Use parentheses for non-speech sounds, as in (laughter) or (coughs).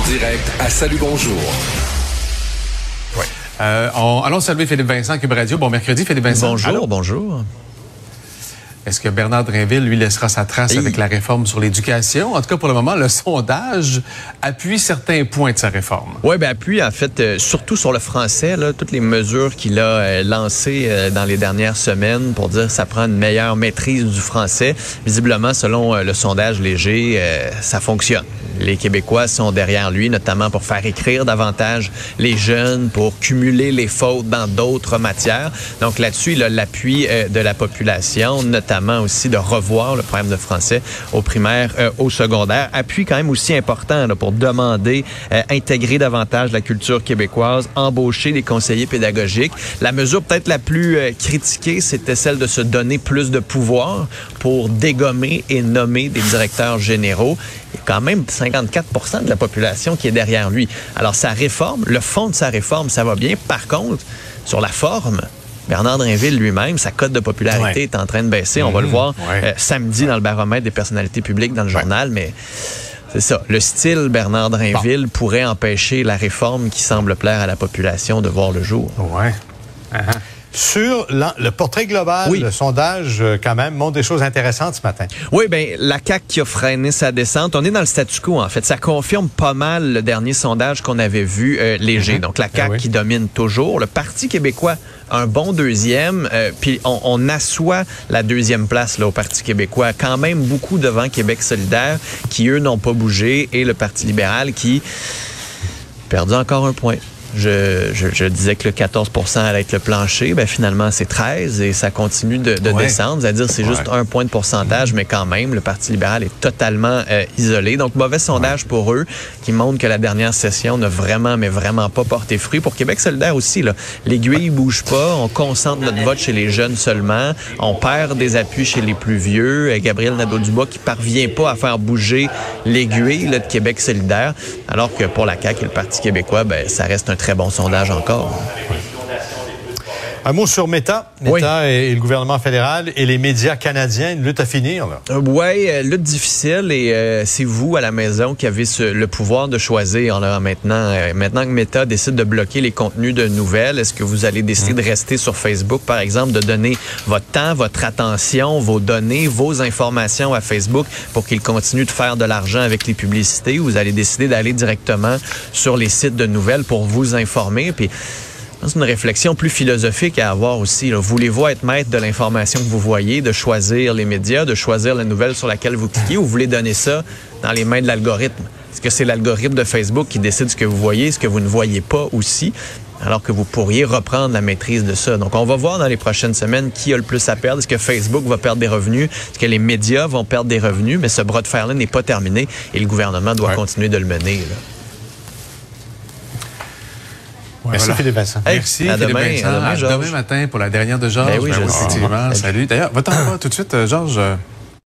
En direct à Salut Bonjour. Euh, on- allons saluer Philippe Vincent, Cube Radio. Bon mercredi, Philippe Vincent. Bonjour, Allô? bonjour. Est-ce que Bernard Drinville, lui, laissera sa trace avec la réforme sur l'éducation? En tout cas, pour le moment, le sondage appuie certains points de sa réforme. Oui, ben appuie en fait euh, surtout sur le français, là, toutes les mesures qu'il a euh, lancées euh, dans les dernières semaines pour dire que ça prend une meilleure maîtrise du français. Visiblement, selon le sondage léger, ça fonctionne. Les Québécois sont derrière lui, notamment pour faire écrire davantage les jeunes, pour cumuler les fautes dans d'autres matières. Donc là-dessus, il a l'appui de la population, notamment aussi de revoir le problème de français au primaire, euh, au secondaire. Appui quand même aussi important pour demander euh, intégrer davantage la culture québécoise, embaucher des conseillers pédagogiques. La mesure peut-être la plus euh, critiquée, c'était celle de se donner plus de pouvoir pour dégommer et nommer des directeurs généraux. Il y a quand même 54 de la population qui est derrière lui. Alors sa réforme, le fond de sa réforme, ça va bien. Par contre, sur la forme, Bernard Drinville lui-même, sa cote de popularité Ouais. est en train de baisser. On va le voir ouais. euh, samedi dans le baromètre des personnalités publiques dans le journal, mais c'est ça. Le style Bernard Drinville pourrait empêcher la réforme qui semble plaire à la population de voir le jour. Ouais. Sur le portrait global, Oui. le sondage, euh, quand même, montre des choses intéressantes ce matin. Oui, ben la CAQ qui a freiné sa descente. On est dans le statu quo, en fait. Ça confirme pas mal le dernier sondage qu'on avait vu euh, léger. Donc, la CAQ oui. qui domine toujours. Le Parti québécois, un bon deuxième. euh, Puis, on, on assoit la deuxième place là, au Parti québécois. Quand même beaucoup devant Québec solidaire, qui, eux, n'ont pas bougé. Et le Parti libéral qui perdu encore un point. Je, je, je disais que le 14 allait être le plancher. Ben, finalement, c'est 13 et ça continue de, de Ouais. descendre. C'est-à-dire c'est juste un point de pourcentage, mais quand même, le Parti libéral est totalement euh, isolé. Donc, mauvais sondage pour eux qui montre que la dernière session n'a vraiment, mais vraiment pas porté fruit. Pour Québec solidaire aussi, là, l'aiguille bouge pas. On concentre notre vote chez les jeunes seulement. On perd des appuis chez les plus vieux. Gabriel Nadeau-Dubois qui parvient pas à faire bouger l'aiguille là, de Québec solidaire. Alors que pour la CAQ et le Parti québécois, ben, ça reste un très bon sondage encore. Un mot sur Meta. Oui. Meta et, et le gouvernement fédéral et les médias canadiens, une lutte à finir. Euh, ouais, euh, lutte difficile et euh, c'est vous à la maison qui avez ce- le pouvoir de choisir là, maintenant. euh, maintenant que Meta décide de bloquer les contenus de nouvelles, est-ce que vous allez décider de rester sur Facebook, par exemple, de donner votre temps, votre attention, vos données, vos informations à Facebook pour qu'il continue de faire de l'argent avec les publicités ou vous allez décider d'aller directement sur les sites de nouvelles pour vous informer? Puis c'est une réflexion plus philosophique à avoir aussi. Voulez-vous être maître de l'information que vous voyez, de choisir les médias, de choisir la nouvelle sur laquelle vous cliquez, ou vous voulez donner ça dans les mains de l'algorithme? Est-ce que c'est l'algorithme de Facebook qui décide ce que vous voyez, ce que vous ne voyez pas aussi, alors que vous pourriez reprendre la maîtrise de ça? Donc, on va voir dans les prochaines semaines qui a le plus à perdre. Est-ce que Facebook va perdre des revenus? Est-ce que les médias vont perdre des revenus? Mais ce bras de fer-là n'est pas terminé et le gouvernement doit Ouais. continuer de le mener. là. Merci voilà. Philippe Vincent. Hey, Merci, à Philippe demain, Vincent. à demain, Georges. demain matin pour la dernière de Georges. Ben oui, je le sais. effectivement. Salut. Salut. D'ailleurs, va-t'en (coughs) pas tout de suite, euh, Georges.